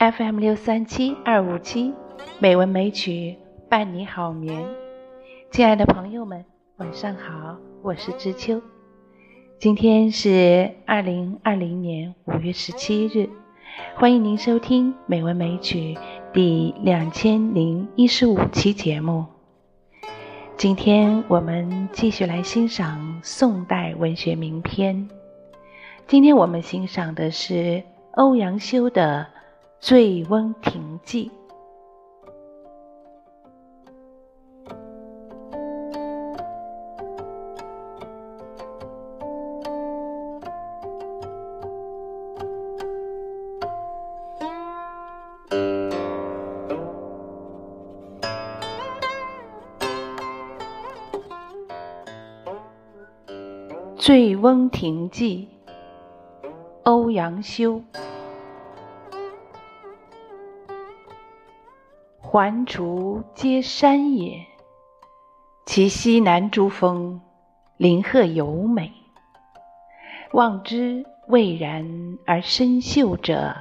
FM 六三七二五七，美文美曲伴你好眠。亲爱的朋友们，晚上好，我是知秋。今天是二零二零年五月十七日，欢迎您收听《美文美曲》第两千零一十五期节目。今天我们继续来欣赏宋代文学名篇。今天我们欣赏的是欧阳修的《醉翁亭记》。《醉翁亭记》欧阳修。环滁皆山也，其西南诸峰，林壑尤美。望之蔚然而深秀者，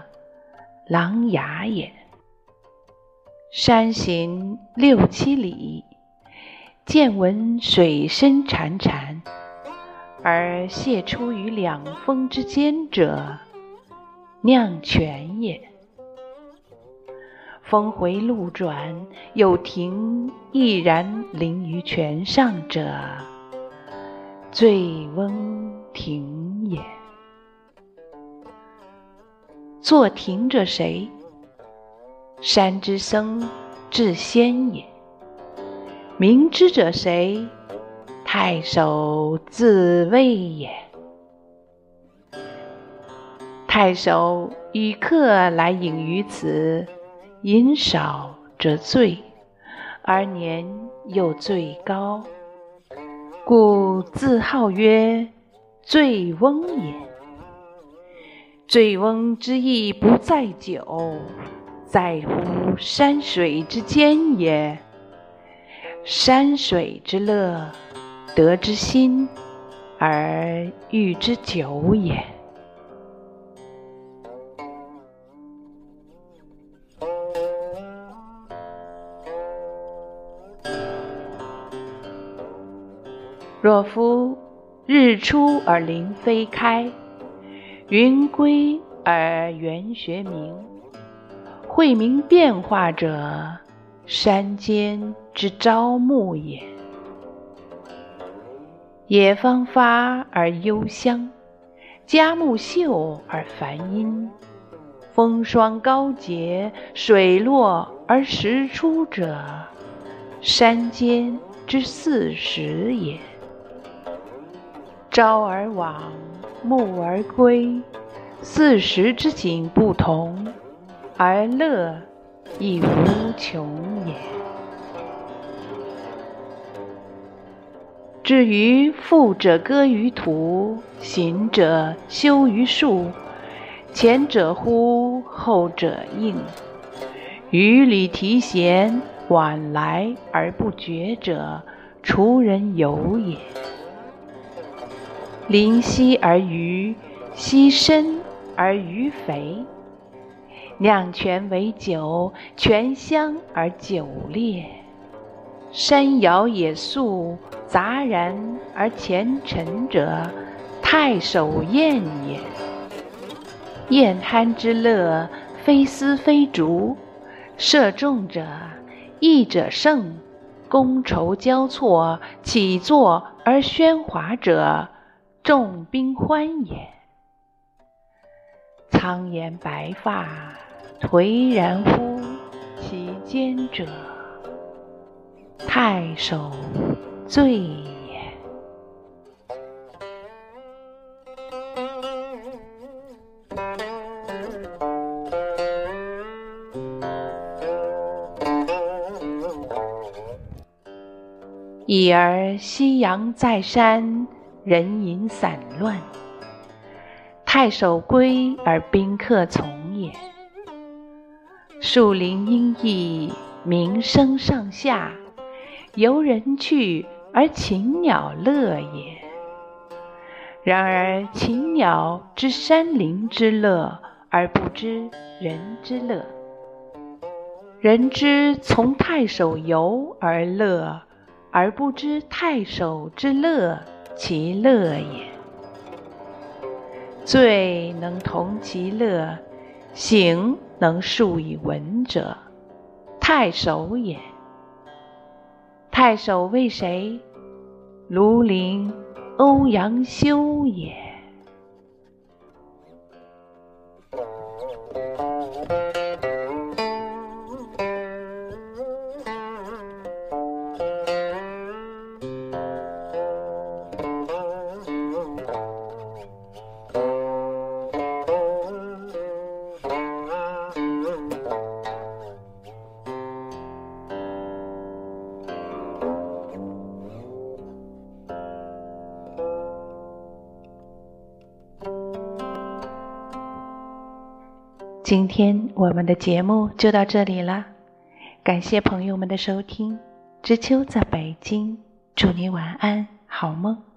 琅琊也。山行六七里，渐闻水声潺潺。而泻出于两峰之间者，酿泉也。峰回路转，有亭翼然临于泉上者，醉翁亭也。作亭者谁？山之僧智仙也。明之者谁？太守自谓也。太守与客来饮于此，饮少则醉，而年又最高，故自号曰醉翁也。醉翁之意不在酒，在乎山水之间也。山水之乐。得之心，而寓之酒也。若夫日出而林霏开，云归而园穴明，晦明变化者，山间之朝暮也。野芳发而幽香，佳木秀而繁阴，风霜高洁，水落而石出者，山间之四时也。朝而往，暮而归，四时之景不同，而乐亦无穷也。至于富者歌于途，行者休于树，前者呼，后者应，纡礼提携，往来而不绝者，滁人游也。临溪而渔，溪深而鱼肥，酿泉为酒，泉香而酒冽。山肴野宿，杂然而前陈者，太守宴也。宴酣之乐，非丝非竹；射中者，弈者胜；觥筹交错，起坐而喧哗者，众宾欢也。苍颜白发，颓然乎其间者。太守醉也。已而夕阳在山，人影散乱。太守归而宾客从也。树林阴翳，鸣声上下。游人去而禽鸟乐也。然而禽鸟知山林之乐，而不知人之乐。人之从太守游而乐，而不知太守之乐其乐也。醉能同其乐，醒能述以文者，太守也。太守为谁？庐陵欧阳修也。今天我们的节目就到这里了，感谢朋友们的收听。知秋在北京，祝你晚安，好梦。